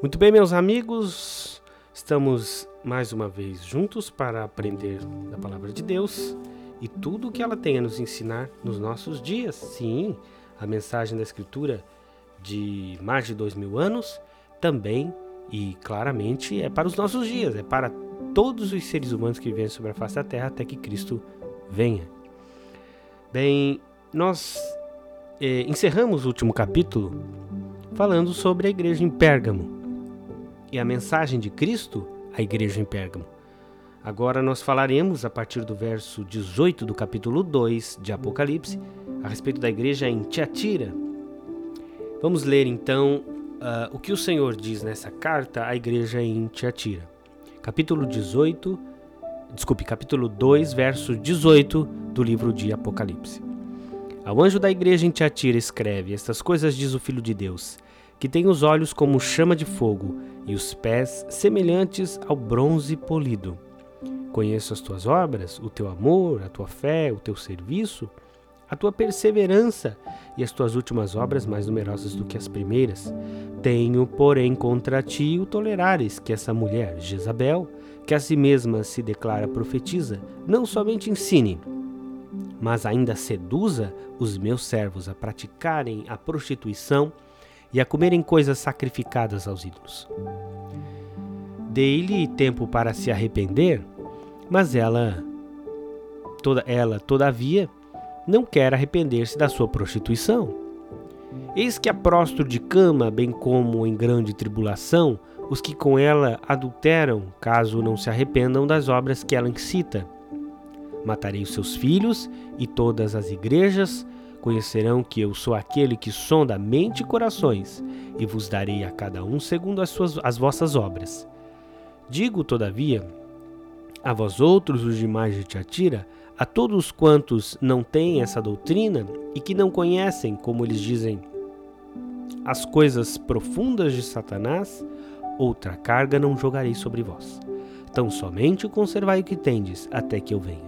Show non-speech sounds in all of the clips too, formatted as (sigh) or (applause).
Muito bem, meus amigos, estamos mais uma vez juntos para aprender da palavra de Deus e tudo o que ela tem a nos ensinar nos nossos dias. Sim, a mensagem da Escritura de mais de dois mil anos também e claramente é para os nossos dias, é para todos os seres humanos que vivem sobre a face da terra até que Cristo venha. Bem, nós eh, encerramos o último capítulo falando sobre a igreja em Pérgamo e a mensagem de Cristo à igreja em Pérgamo. Agora nós falaremos, a partir do verso 18 do capítulo 2 de Apocalipse, a respeito da igreja em Tiatira. Vamos ler então uh, o que o Senhor diz nessa carta à igreja em Tiatira. Capítulo 18, desculpe, capítulo 2, verso 18 do livro de Apocalipse. Ao anjo da igreja em Tiatira escreve: Estas coisas diz o Filho de Deus que tem os olhos como chama de fogo e os pés semelhantes ao bronze polido. Conheço as tuas obras, o teu amor, a tua fé, o teu serviço, a tua perseverança e as tuas últimas obras mais numerosas do que as primeiras. Tenho, porém, contra ti o tolerares que essa mulher, Jezabel, que a si mesma se declara profetiza, não somente ensine, mas ainda seduza os meus servos a praticarem a prostituição e a comerem coisas sacrificadas aos ídolos. Dei-lhe tempo para se arrepender, mas ela, toda ela, todavia, não quer arrepender-se da sua prostituição. Eis que a prostro de cama, bem como em grande tribulação, os que com ela adulteram, caso não se arrependam das obras que ela incita. Matarei os seus filhos e todas as igrejas Conhecerão que eu sou aquele que sonda mente e corações, e vos darei a cada um segundo as, suas, as vossas obras. Digo, todavia, a vós outros, os demais de Tiatira, a todos quantos não têm essa doutrina e que não conhecem, como eles dizem, as coisas profundas de Satanás, outra carga não jogarei sobre vós. Tão somente conservai o que tendes, até que eu venha.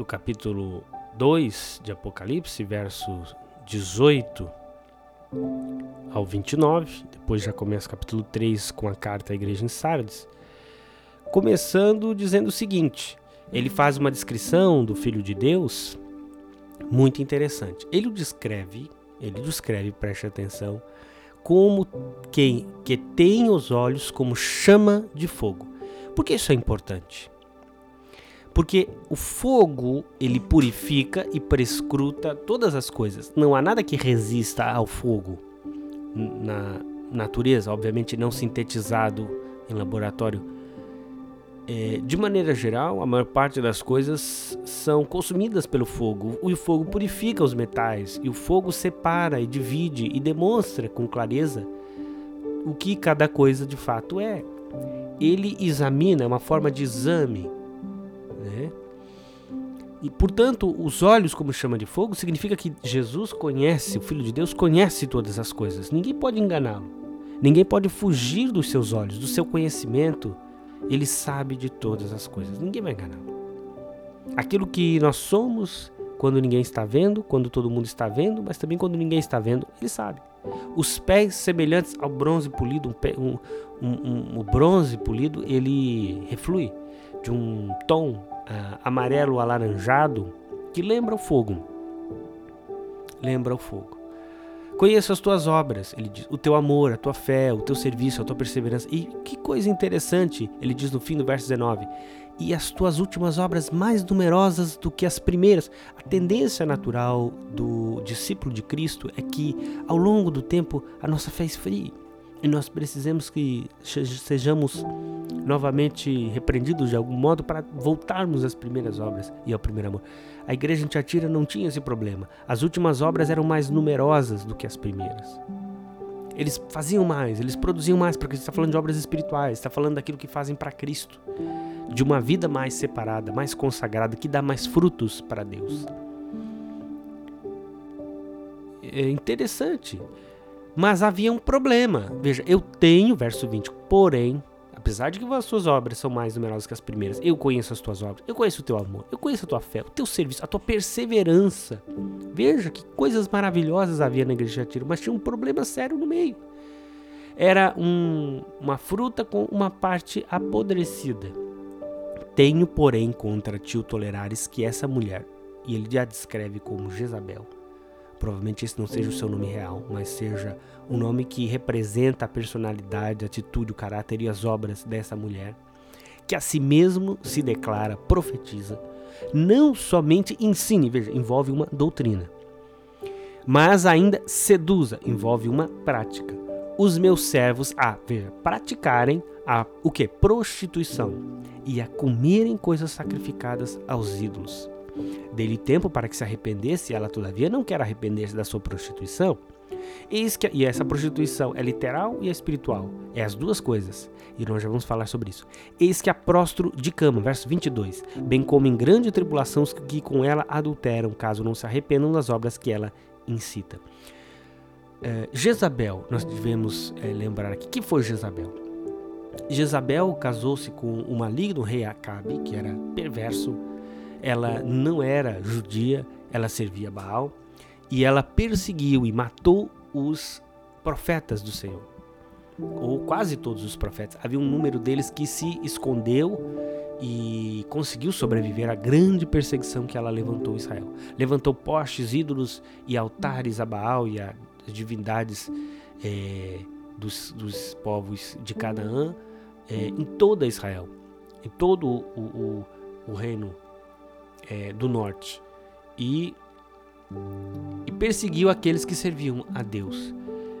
do capítulo 2 de Apocalipse, versos 18 ao 29, depois já começa o capítulo 3 com a carta à igreja em Sardes, começando dizendo o seguinte: ele faz uma descrição do Filho de Deus muito interessante. Ele o descreve, ele descreve, preste atenção, como quem que tem os olhos como chama de fogo. Por que isso é importante? Porque o fogo, ele purifica e prescruta todas as coisas. Não há nada que resista ao fogo na natureza, obviamente não sintetizado em laboratório. É, de maneira geral, a maior parte das coisas são consumidas pelo fogo. O fogo purifica os metais e o fogo separa e divide e demonstra com clareza o que cada coisa de fato é. Ele examina, é uma forma de exame né? E, portanto, os olhos como chama de fogo significa que Jesus conhece, o Filho de Deus conhece todas as coisas. Ninguém pode enganá-lo. Ninguém pode fugir dos seus olhos, do seu conhecimento. Ele sabe de todas as coisas. Ninguém vai enganá-lo. Aquilo que nós somos quando ninguém está vendo, quando todo mundo está vendo, mas também quando ninguém está vendo, ele sabe. Os pés semelhantes ao bronze polido, um, um, um, o bronze polido, ele reflui de um tom uh, amarelo alaranjado que lembra o fogo. Lembra o fogo. Conheço as tuas obras, ele diz, o teu amor, a tua fé, o teu serviço, a tua perseverança. E que coisa interessante, ele diz no fim do verso 19: e as tuas últimas obras mais numerosas do que as primeiras. A tendência natural do discípulo de Cristo é que, ao longo do tempo, a nossa fé esfrie. E nós precisamos que sejamos novamente repreendidos de algum modo para voltarmos às primeiras obras e ao primeiro amor. A igreja em Tiatira não tinha esse problema. As últimas obras eram mais numerosas do que as primeiras. Eles faziam mais, eles produziam mais, porque você está falando de obras espirituais, está falando daquilo que fazem para Cristo, de uma vida mais separada, mais consagrada, que dá mais frutos para Deus. É interessante. Mas havia um problema. Veja, eu tenho, verso 20, porém, apesar de que as suas obras são mais numerosas que as primeiras, eu conheço as tuas obras, eu conheço o teu amor, eu conheço a tua fé, o teu serviço, a tua perseverança. Veja que coisas maravilhosas havia na igreja de Tiro, mas tinha um problema sério no meio. Era um, uma fruta com uma parte apodrecida. Tenho, porém, contra ti o tolerares que essa mulher, e ele já descreve como Jezabel, provavelmente esse não seja o seu nome real, mas seja um nome que representa a personalidade, a atitude, o caráter e as obras dessa mulher, que a si mesmo se declara, profetiza, não somente ensine, veja, envolve uma doutrina, mas ainda seduza, envolve uma prática. Os meus servos a, veja, praticarem a o que? Prostituição e a comerem coisas sacrificadas aos ídolos Dei-lhe tempo para que se arrependesse, e ela todavia não quer arrepender-se da sua prostituição. Eis que, e essa prostituição é literal e é espiritual. É as duas coisas. E nós já vamos falar sobre isso. Eis que a prostro de cama, verso 22, bem como em grande tribulação os que com ela adulteram, caso não se arrependam das obras que ela incita. É, Jezabel, nós devemos é, lembrar aqui. que foi Jezabel? Jezabel casou-se com o maligno rei Acabe, que era perverso, ela não era judia, ela servia Baal e ela perseguiu e matou os profetas do Senhor. Ou quase todos os profetas. Havia um número deles que se escondeu e conseguiu sobreviver à grande perseguição que ela levantou Israel. Levantou postes, ídolos e altares a Baal e às divindades é, dos, dos, povos de Canaã é, em toda Israel, em todo o, o, o reino é, do norte e, e perseguiu aqueles que serviam a Deus.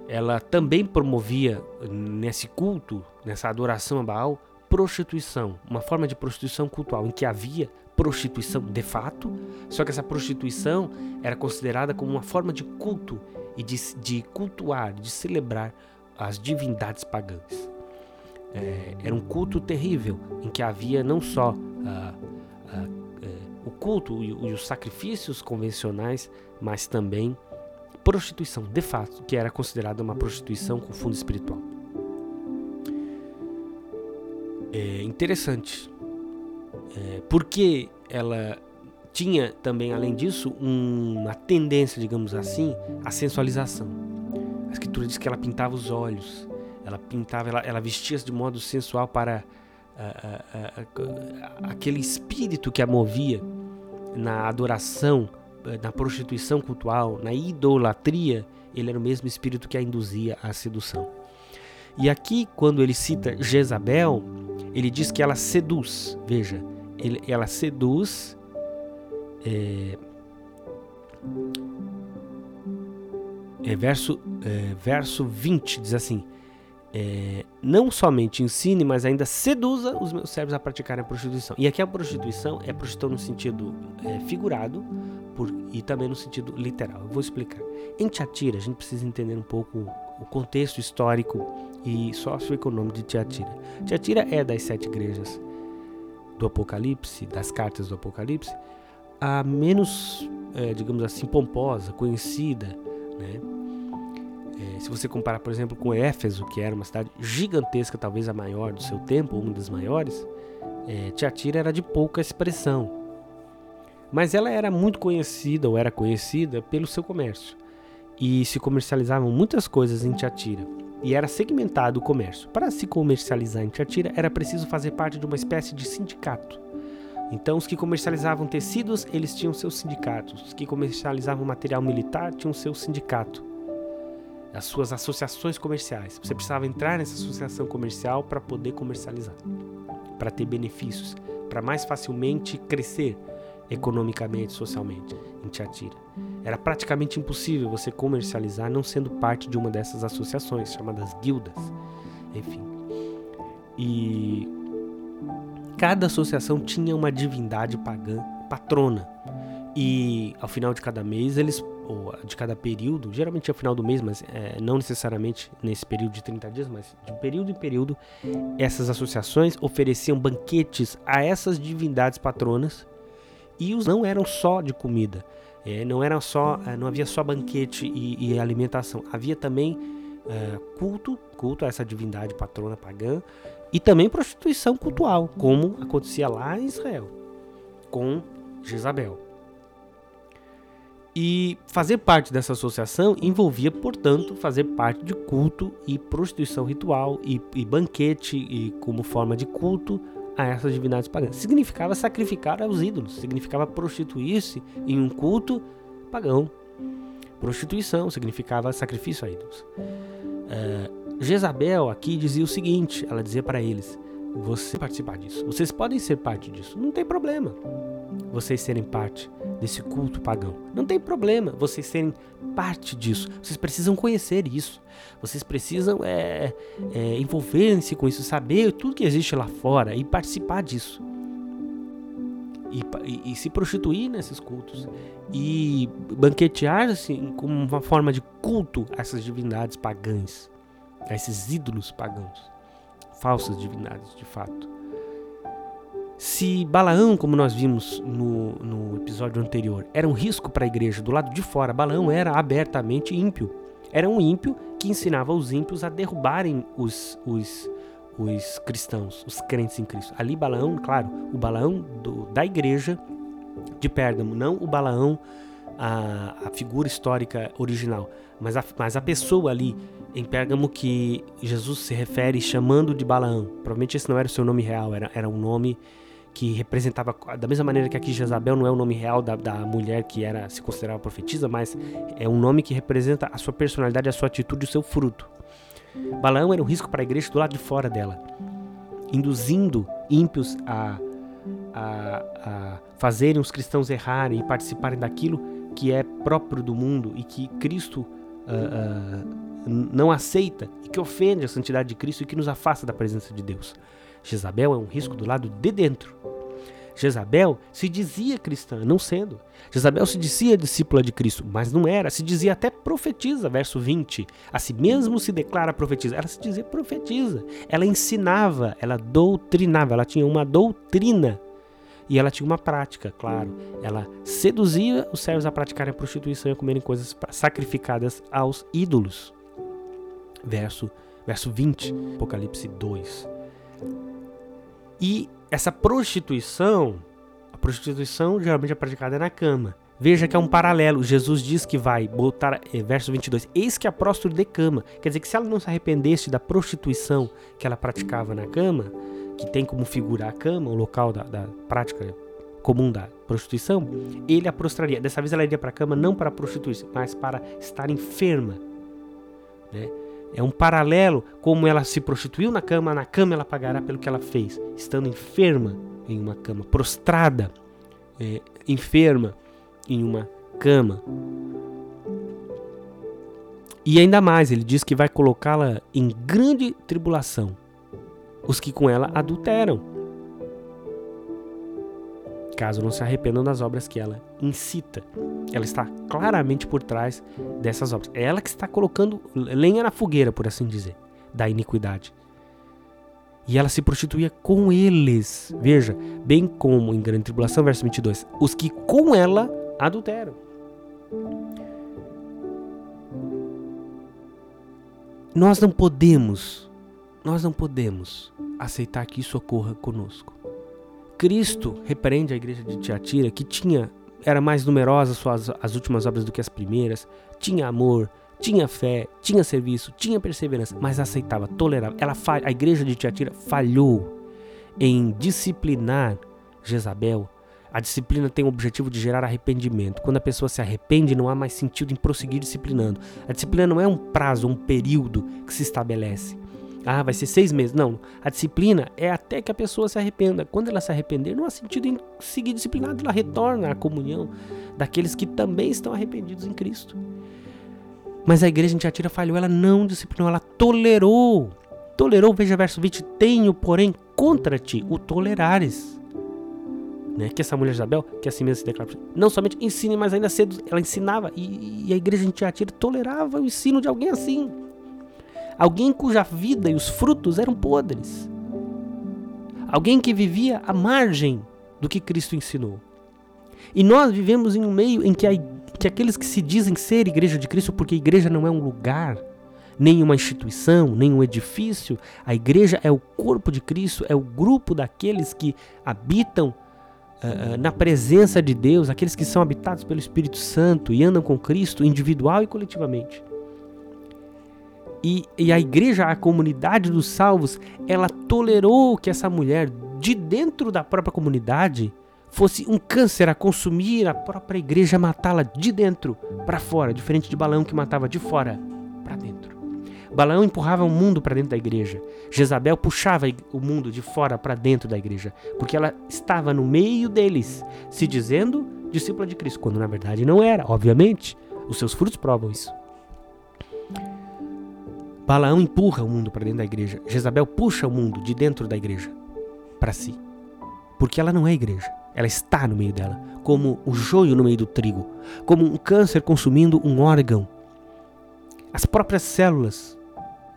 Ela também promovia nesse culto, nessa adoração a Baal, prostituição, uma forma de prostituição cultural em que havia prostituição de fato, só que essa prostituição era considerada como uma forma de culto e de, de cultuar, de celebrar as divindades pagãs. É, era um culto terrível em que havia não só ah, o culto e, os sacrifícios convencionais, mas também prostituição, de fato, que era considerada uma prostituição com fundo espiritual. É interessante, é, porque ela tinha também, além disso, um, uma tendência, digamos assim, à sensualização. A escritura diz que ela pintava os olhos, ela pintava, ela, ela vestia-se de modo sensual para aquele espírito que a movia na adoração, eh, na prostituição cultural, na idolatria, ele era o mesmo espírito que a induzia à sedução. E aqui, quando ele cita Jezabel, ele diz que ela seduz. Veja, ele, ela seduz. É, é verso, é, verso 20 diz assim: é, não somente ensine, mas ainda seduza os meus servos a praticarem a prostituição. E aqui a prostituição é prostituição no sentido é, figurado por, e também no sentido literal. Eu vou explicar. Em Tiatira, a gente precisa entender um pouco o contexto histórico e socioeconômico de Tiatira. Tiatira é das sete igrejas do Apocalipse, das cartas do Apocalipse, a menos, é, digamos assim, pomposa, conhecida, né? É, se você comparar, por exemplo, com Éfeso, que era uma cidade gigantesca, talvez a maior do seu tempo, uma das maiores, é, Tiatira era de pouca expressão. Mas ela era muito conhecida, ou era conhecida, pelo seu comércio. E se comercializavam muitas coisas em Tiatira. E era segmentado o comércio. Para se comercializar em Tiatira, era preciso fazer parte de uma espécie de sindicato. Então, os que comercializavam tecidos, eles tinham seus sindicatos. Os que comercializavam material militar tinham seu sindicato as suas associações comerciais. Você precisava entrar nessa associação comercial para poder comercializar, para ter benefícios, para mais facilmente crescer economicamente, socialmente em Tiatira. Era praticamente impossível você comercializar não sendo parte de uma dessas associações, chamadas guildas. Enfim. E cada associação tinha uma divindade pagã patrona. E ao final de cada mês eles ou de cada período, geralmente é o final do mês, mas é, não necessariamente nesse período de 30 dias, mas de período em período, essas associações ofereciam banquetes a essas divindades patronas e os não eram só de comida, é, não era só, é, não havia só banquete e, e alimentação, havia também é, culto, culto a essa divindade patrona pagã e também prostituição cultual, como acontecia lá em Israel com Jezabel. E fazer parte dessa associação envolvia, portanto, fazer parte de culto e prostituição ritual e, e banquete e como forma de culto a essas divindades pagãs. Significava sacrificar aos ídolos, significava prostituir-se em um culto pagão. Prostituição significava sacrifício a ídolos. Uh, Jezabel aqui dizia o seguinte: ela dizia para eles, você participar disso. Vocês podem ser parte disso, não tem problema. Vocês serem parte desse culto pagão. Não tem problema vocês serem parte disso. Vocês precisam conhecer isso. Vocês precisam é, é, envolver-se com isso, saber tudo que existe lá fora e participar disso. E, e, e se prostituir nesses cultos e banquetear assim, como uma forma de culto a essas divindades pagãs, a esses ídolos pagãos falsas divindades, de fato. Se Balaão, como nós vimos no, no episódio anterior, era um risco para a igreja do lado de fora, Balaão era abertamente ímpio. Era um ímpio que ensinava os ímpios a derrubarem os, os, os cristãos, os crentes em Cristo. Ali, Balaão, claro, o Balaão do, da igreja de Pérgamo, não o Balaão, a, a figura histórica original, mas a, mas a pessoa ali em Pérgamo que Jesus se refere chamando de Balaão. Provavelmente esse não era o seu nome real, era, era um nome que representava, da mesma maneira que aqui Jezabel não é o nome real da, da mulher que era se considerava profetisa, mas é um nome que representa a sua personalidade, a sua atitude, o seu fruto. Balaão era um risco para a igreja do lado de fora dela, induzindo ímpios a, a, a fazerem os cristãos errarem e participarem daquilo que é próprio do mundo e que Cristo uh, uh, não aceita e que ofende a santidade de Cristo e que nos afasta da presença de Deus. Jezabel é um risco do lado de dentro. Jezabel se dizia cristã, não sendo. Jezabel se dizia discípula de Cristo, mas não era. Se dizia até profetiza, verso 20. A si mesmo se declara profetiza. Ela se dizia profetiza. Ela ensinava, ela doutrinava, ela tinha uma doutrina. E ela tinha uma prática, claro. Ela seduzia os servos a praticarem a prostituição e a comerem coisas sacrificadas aos ídolos verso, verso 20, Apocalipse 2. E essa prostituição, a prostituição geralmente é praticada na cama. Veja que é um paralelo. Jesus diz que vai botar, é, verso 22, eis que a próstata de cama. Quer dizer que se ela não se arrependesse da prostituição que ela praticava na cama, que tem como figura a cama, o local da, da prática comum da prostituição, ele a prostraria. Dessa vez ela iria para a cama não para prostituir-se, mas para estar enferma. Né? É um paralelo como ela se prostituiu na cama, na cama ela pagará pelo que ela fez, estando enferma em uma cama, prostrada, é, enferma em uma cama. E ainda mais, ele diz que vai colocá-la em grande tribulação, os que com ela adulteram caso não se arrependam das obras que ela incita. Ela está claramente por trás dessas obras. É ela que está colocando lenha na fogueira, por assim dizer, da iniquidade. E ela se prostituía com eles. Veja, bem como em grande tribulação, verso 22, os que com ela adulteram. Nós não podemos, nós não podemos aceitar que isso ocorra conosco. Cristo repreende a igreja de Tiatira, que tinha era mais numerosa suas as últimas obras do que as primeiras, tinha amor, tinha fé, tinha serviço, tinha perseverança, mas aceitava, tolerava. Ela a igreja de Tiatira falhou em disciplinar Jezabel. A disciplina tem o objetivo de gerar arrependimento. Quando a pessoa se arrepende, não há mais sentido em prosseguir disciplinando. A disciplina não é um prazo, um período que se estabelece. Ah, vai ser seis meses. Não. A disciplina é até que a pessoa se arrependa. Quando ela se arrepender, não há sentido em seguir disciplinado. Ela retorna à comunhão daqueles que também estão arrependidos em Cristo. Mas a igreja em Tiatira falhou. Ela não disciplinou, ela tolerou. Tolerou, veja verso 20. Tenho, porém, contra ti o tolerares. né, que essa mulher Isabel, que assim mesmo se declara, não somente ensine, mas ainda cedo ela ensinava, e, e a igreja em Tiatira tolerava o ensino de alguém assim. Alguém cuja vida e os frutos eram podres. Alguém que vivia à margem do que Cristo ensinou. E nós vivemos em um meio em que, a, que aqueles que se dizem ser igreja de Cristo, porque a igreja não é um lugar, nem uma instituição, nem um edifício, a igreja é o corpo de Cristo, é o grupo daqueles que habitam uh, na presença de Deus, aqueles que são habitados pelo Espírito Santo e andam com Cristo individual e coletivamente. E, e, a igreja, a comunidade dos salvos, ela tolerou que essa mulher, de dentro da própria comunidade, fosse um câncer a consumir a própria igreja, matá-la de dentro para fora, diferente de Balaão que matava de fora para dentro. Balaão empurrava o mundo para dentro da igreja. Jezabel puxava o mundo de fora para dentro da igreja, porque ela estava no meio deles, se dizendo discípula de Cristo, quando na verdade não era, obviamente. Os seus frutos provam isso. Balaão empurra o mundo para dentro da igreja. Jezabel puxa o mundo de dentro da igreja para si. Porque ela não é igreja. Ela está no meio dela, como o joio no meio do trigo, como um câncer consumindo um órgão. As próprias células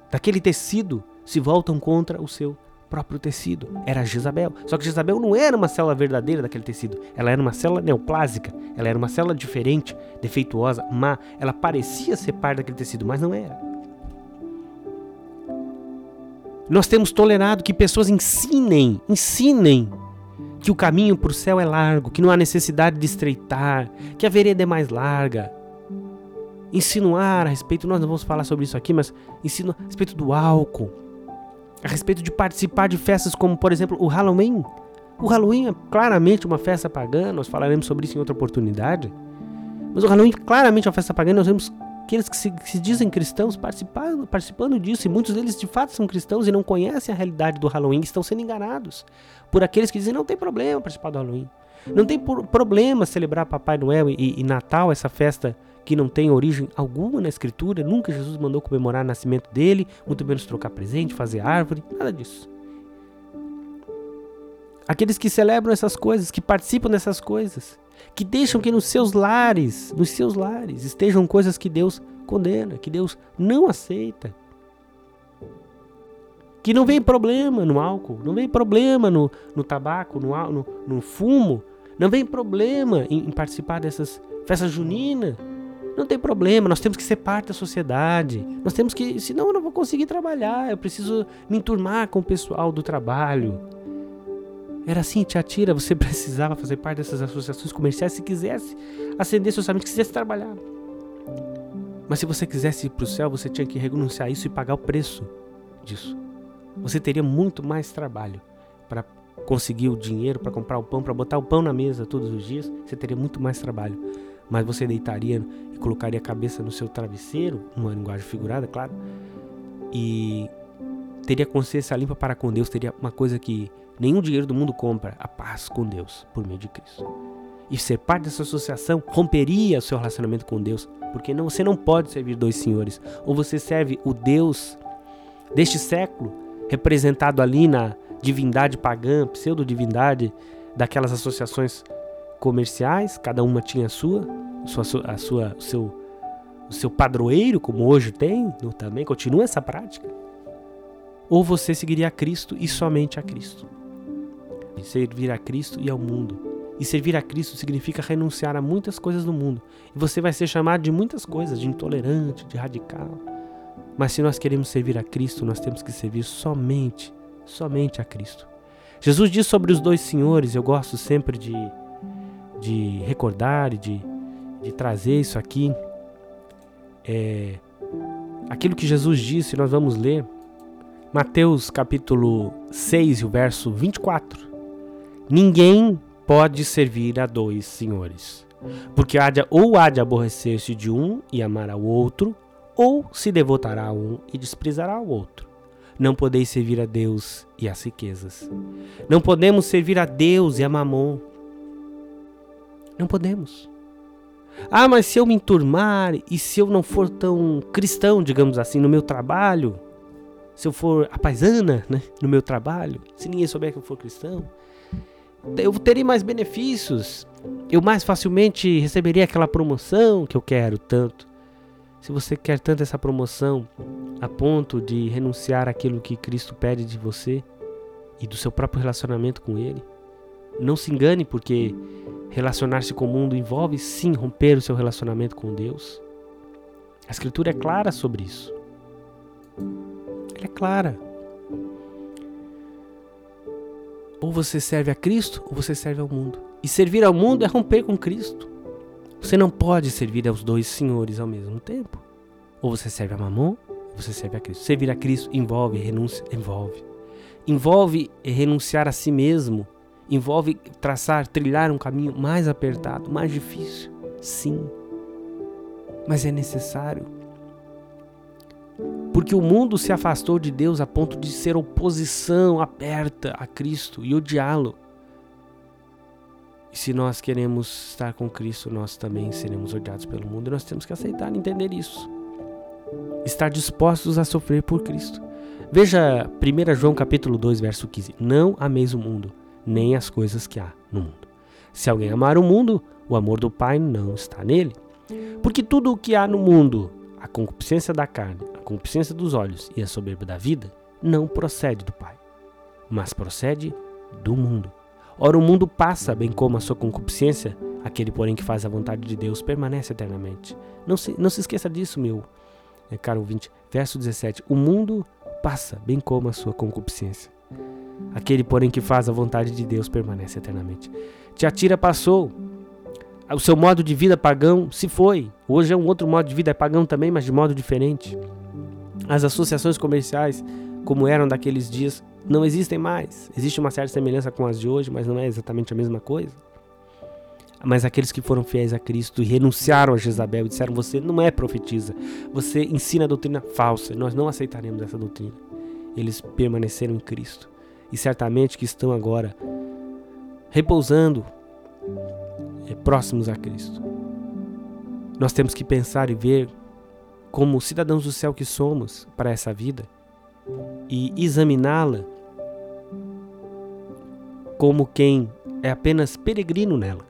daquele tecido se voltam contra o seu próprio tecido. Era Jezabel. Só que Jezabel não era uma célula verdadeira daquele tecido. Ela era uma célula neoplásica. Ela era uma célula diferente, defeituosa, má. Ela parecia ser parte daquele tecido, mas não era. Nós temos tolerado que pessoas ensinem, ensinem que o caminho para o céu é largo, que não há necessidade de estreitar, que a vereda é mais larga. Insinuar a respeito, nós não vamos falar sobre isso aqui, mas ensino a respeito do álcool, a respeito de participar de festas como, por exemplo, o Halloween. O Halloween é claramente uma festa pagã, nós falaremos sobre isso em outra oportunidade. Mas o Halloween claramente é uma festa pagã, nós vemos aqueles que se, que se, dizem cristãos participando, participando disso, e muitos deles de fato são cristãos e não conhecem a realidade do Halloween, estão sendo enganados por aqueles que dizem não tem problema participar do Halloween. Não tem problema celebrar Papai Noel e, e Natal, essa festa que não tem origem alguma na Escritura, nunca Jesus mandou comemorar o nascimento dele, muito menos trocar presente, fazer árvore, nada disso. Aqueles que celebram essas coisas, que participam dessas coisas, que deixam que nos seus lares, nos seus lares, estejam coisas que Deus condena, que Deus não aceita. Que não vem problema no álcool, não vem problema no, no tabaco, no, no, no fumo, não vem problema em, em participar dessas festas juninas. Não tem problema, nós temos que ser parte da sociedade. Nós temos que, senão eu não vou conseguir trabalhar, eu preciso me enturmar com o pessoal do trabalho. Era assim, Tiatira, você (laughs) precisava fazer parte dessas associações comerciais se quisesse amigos, se quisesse trabalhar. Mas se você quisesse ir para o céu, você tinha que renunciar a isso e pagar o preço disso. Você teria muito mais trabalho para conseguir o dinheiro, para comprar o pão, para botar o pão na mesa todos os dias. Você teria muito mais trabalho. Mas você deitaria e colocaria a cabeça no seu travesseiro, uma linguagem figurada, claro, e teria consciência limpa para com Deus, teria uma coisa que nenhum dinheiro do mundo compra, a paz com Deus por meio de Cristo. E ser parte dessa associação romperia o seu relacionamento com Deus, porque não, você não pode servir dois senhores. Ou você serve o Deus deste século, representado ali na divindade pagã, pseudo-divindade daquelas associações comerciais, cada uma tinha a sua, a sua, o, seu, o seu padroeiro, como hoje tem, também continua essa prática ou você seguiria a Cristo e somente a Cristo. Servir a Cristo e ao mundo. E servir a Cristo significa renunciar a muitas coisas do mundo. E você vai ser chamado de muitas coisas, de intolerante, de radical. Mas se nós queremos servir a Cristo, nós temos que servir somente, somente a Cristo. Jesus diz sobre os dois senhores, eu gosto sempre de, de recordar e de, de trazer isso aqui. É, aquilo que Jesus disse, nós vamos ler Mateus capítulo 6, o verso 24. Ninguém pode servir a dois senhores, porque há de, ou há de aborrecer-se de um e amar ao outro, ou se devotará a um e desprezará o outro. Não podeis servir a Deus e às riquezas. Não podemos servir a Deus e a mamon. Não podemos. Ah, mas se eu me enturmar e se eu não for tão cristão, digamos assim, no meu trabalho, se eu for a paisana né, no meu trabalho, se ninguém souber que eu for cristão, eu terei mais benefícios, eu mais facilmente receberia aquela promoção que eu quero tanto. Se você quer tanto essa promoção a ponto de renunciar àquilo que Cristo pede de você e do seu próprio relacionamento com Ele, não se engane, porque relacionar-se com o mundo envolve sim romper o seu relacionamento com Deus. A Escritura é clara sobre isso. Ela é clara. Ou você serve a Cristo ou você serve ao mundo. E servir ao mundo é romper com Cristo. Você não pode servir aos dois senhores ao mesmo tempo. Ou você serve a Mamon ou você serve a Cristo. Servir a Cristo envolve renúncia, envolve. Envolve renunciar a si mesmo, envolve traçar, trilhar um caminho mais apertado, mais difícil. Sim. Mas é necessário. Porque o mundo se afastou de Deus a ponto de ser oposição aberta a Cristo e odiá-lo. E se nós queremos estar com Cristo, nós também seremos odiados pelo mundo e nós temos que aceitar e entender isso. Estar dispostos a sofrer por Cristo. Veja 1 João capítulo 2, verso 15. Não ameis o mundo, nem as coisas que há no mundo. Se alguém amar o mundo, o amor do Pai não está nele. Porque tudo o que há no mundo, a concupiscência da carne, concupiscência dos olhos e a soberba da vida, não procede do Pai, mas procede do mundo. Ora, o mundo passa, bem como a sua concupiscência, aquele, porém, que faz a vontade de Deus permanece eternamente. Não se, não se esqueça disso, meu é, caro ouvinte. Verso 17: O mundo passa, bem como a sua concupiscência. Aquele, porém, que faz a vontade de Deus permanece eternamente. Tiatira passou, o seu modo de vida pagão se foi. Hoje é um outro modo de vida, é pagão também, mas de modo diferente. As associações comerciais, como eram daqueles dias, não existem mais. Existe uma certa semelhança com as de hoje, mas não é exatamente a mesma coisa. Mas aqueles que foram fiéis a Cristo e renunciaram a Jezabel e disseram: Você não é profetisa, você ensina doutrina falsa, nós não aceitaremos essa doutrina. Eles permaneceram em Cristo e certamente que estão agora repousando é, próximos a Cristo. Nós temos que pensar e ver como cidadãos do céu que somos para essa vida e examiná-la como quem é apenas peregrino nela.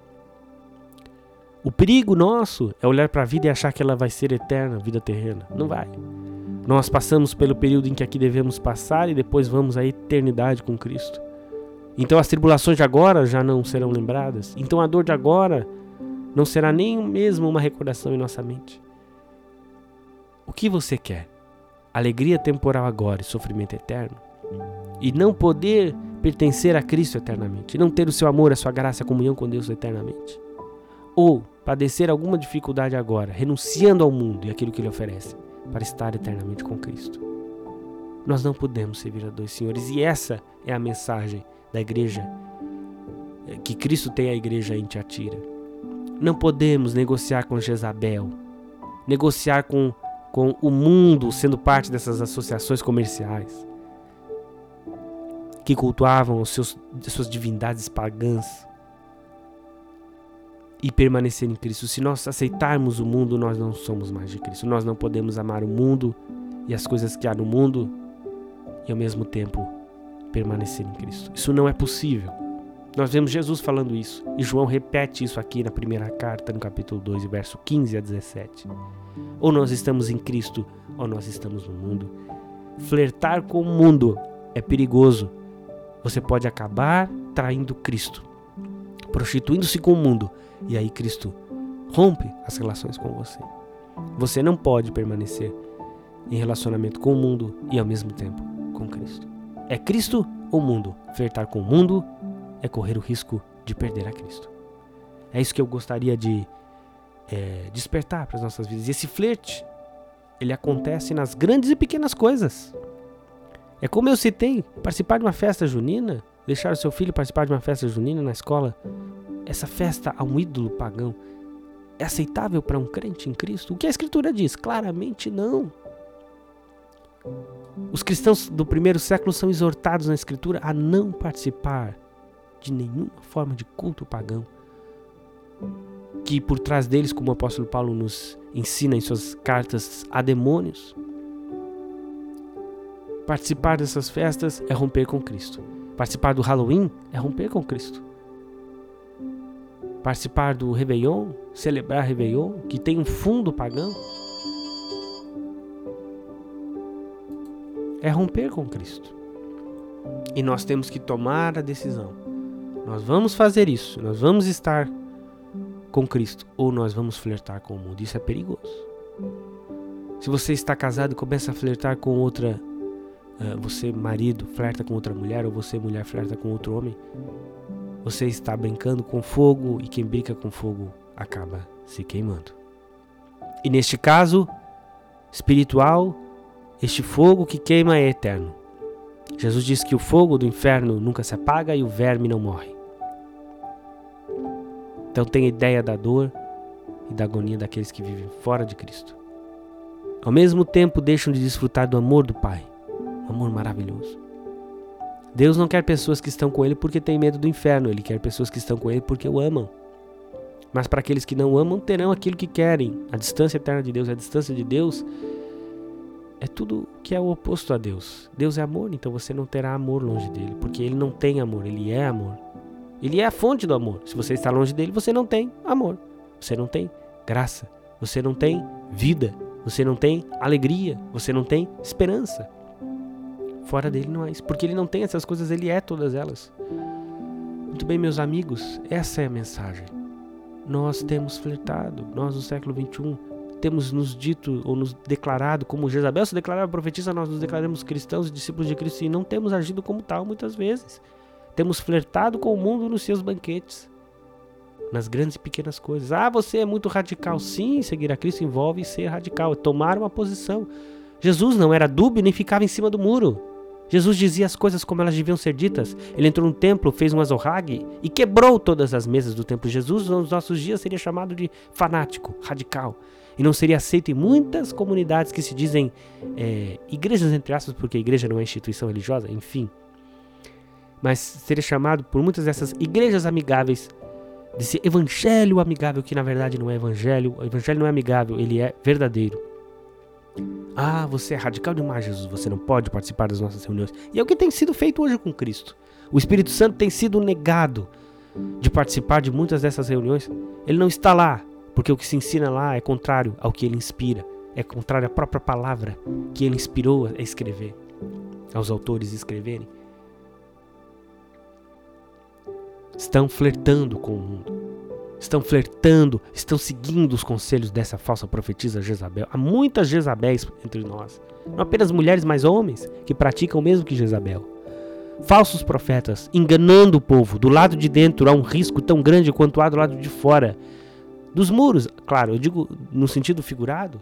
O perigo nosso é olhar para a vida e achar que ela vai ser eterna, vida terrena. Não vai. Nós passamos pelo período em que aqui devemos passar e depois vamos à eternidade com Cristo. Então as tribulações de agora já não serão lembradas. Então a dor de agora não será nem mesmo uma recordação em nossa mente. O que você quer? Alegria temporal agora e sofrimento eterno? E não poder pertencer a Cristo eternamente, não ter o seu amor, a sua graça, a comunhão com Deus eternamente? Ou padecer alguma dificuldade agora, renunciando ao mundo e aquilo que ele oferece, para estar eternamente com Cristo? Nós não podemos servir a dois senhores e essa é a mensagem da igreja, é, que Cristo tem a igreja em Tiatira. Não podemos negociar com Jezabel, negociar com, com o mundo sendo parte dessas associações comerciais que cultuavam os seus, suas divindades pagãs e permanecer em Cristo. Se nós aceitarmos o mundo, nós não somos mais de Cristo. Nós não podemos amar o mundo e as coisas que há no mundo e ao mesmo tempo permanecer em Cristo. Isso não é possível. Nós vemos Jesus falando isso, e João repete isso aqui na primeira carta, no capítulo 2, verso 15 a 17. Ou nós estamos em Cristo, ou nós estamos no mundo. Flertar com o mundo é perigoso. Você pode acabar traindo Cristo, prostituindo-se com o mundo, e aí Cristo rompe as relações com você. Você não pode permanecer em relacionamento com o mundo e ao mesmo tempo com Cristo. É Cristo ou mundo? Flertar com o mundo é correr o risco de perder a Cristo. É isso que eu gostaria de é, despertar para as nossas vidas. E esse flerte, ele acontece nas grandes e pequenas coisas. É como eu citei, participar de uma festa junina, deixar o seu filho participar de uma festa junina na escola. Essa festa a um ídolo pagão é aceitável para um crente em Cristo? O que a Escritura diz? Claramente não. Os cristãos do primeiro século são exortados na Escritura a não participar de nenhuma forma de culto pagão. Que por trás deles, como o apóstolo Paulo nos ensina em suas cartas, há demônios. Participar dessas festas é romper com Cristo. Participar do Halloween é romper com Cristo. Participar do Réveillon, celebrar Réveillon, que tem um fundo pagão, é romper com Cristo. E nós temos que tomar a decisão. Nós vamos fazer isso, nós vamos estar com Cristo ou nós vamos flertar com o mundo. Isso é perigoso. Se você está casado e começa a flertar com outra, uh, você marido flerta com outra mulher ou você mulher flerta com outro homem, você está brincando com fogo e quem brinca com fogo acaba se queimando. E neste caso espiritual, este fogo que queima é eterno. Jesus diz que o fogo do inferno nunca se apaga e o verme não morre. Então tenha ideia da dor e da agonia daqueles que vivem fora de Cristo. Ao mesmo tempo deixam de desfrutar do amor do Pai, um amor maravilhoso. Deus não quer pessoas que estão com Ele porque têm medo do inferno, Ele quer pessoas que estão com Ele porque o amam. Mas para aqueles que não amam, terão aquilo que querem. A distância eterna de Deus, a distância de Deus é tudo que é o oposto a Deus. Deus é amor, então você não terá amor longe dele, porque ele não tem amor, ele é amor. Ele é a fonte do amor. Se você está longe dele, você não tem amor. Você não tem graça. Você não tem vida. Você não tem alegria. Você não tem esperança. Fora dele não há isso, porque ele não tem essas coisas, ele é todas elas. Muito bem, meus amigos, essa é a mensagem. Nós temos flertado, nós no século 21 temos nos dito ou nos declarado como Jezabel se declarava profetisa, nós nos declaramos cristãos e discípulos de Cristo e não temos agido como tal muitas vezes. Temos flertado com o mundo nos seus banquetes, nas grandes e pequenas coisas. Ah, você é muito radical. Sim, seguir a Cristo envolve ser radical, é tomar uma posição. Jesus não era dúbio nem ficava em cima do muro. Jesus dizia as coisas como elas deviam ser ditas. Ele entrou no templo, fez um azorrague e quebrou todas as mesas do templo. Jesus, nos nossos dias, seria chamado de fanático, radical e não seria aceito em muitas comunidades que se dizem é, igrejas, entre aspas, porque a igreja não é instituição religiosa, enfim. Mas seria chamado por muitas dessas igrejas amigáveis, desse evangelho amigável, que na verdade não é evangelho. O evangelho não é amigável, ele é verdadeiro. Ah, você é radical demais, Jesus, você não pode participar das nossas reuniões. E é o que tem sido feito hoje com Cristo. O Espírito Santo tem sido negado de participar de muitas dessas reuniões. Ele não está lá, porque o que se ensina lá é contrário ao que ele inspira, é contrário à própria palavra que ele inspirou a escrever, aos autores escreverem. Estão flertando com o mundo. Estão flertando, estão seguindo os conselhos dessa falsa profetisa Jezabel. Há muitas Jezabéis entre nós. Não apenas mulheres, mas homens que praticam o mesmo que Jezabel. Falsos profetas enganando o povo. Do lado de dentro há um risco tão grande quanto há do lado de fora dos muros, claro, eu digo no sentido figurado,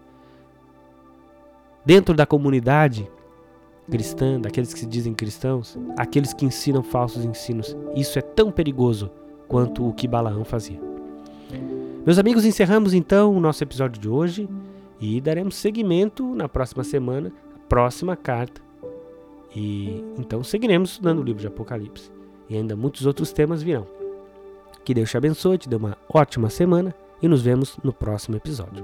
dentro da comunidade cristã, daqueles que se dizem cristãos, aqueles que ensinam falsos ensinos. Isso é tão perigoso quanto o que Balaão fazia. Meus amigos, encerramos então o nosso episódio de hoje e daremos seguimento na próxima semana, a próxima carta. E então seguiremos estudando o livro de Apocalipse. E ainda muitos outros temas virão. Que Deus te abençoe, te dê uma ótima semana e nos vemos no próximo episódio.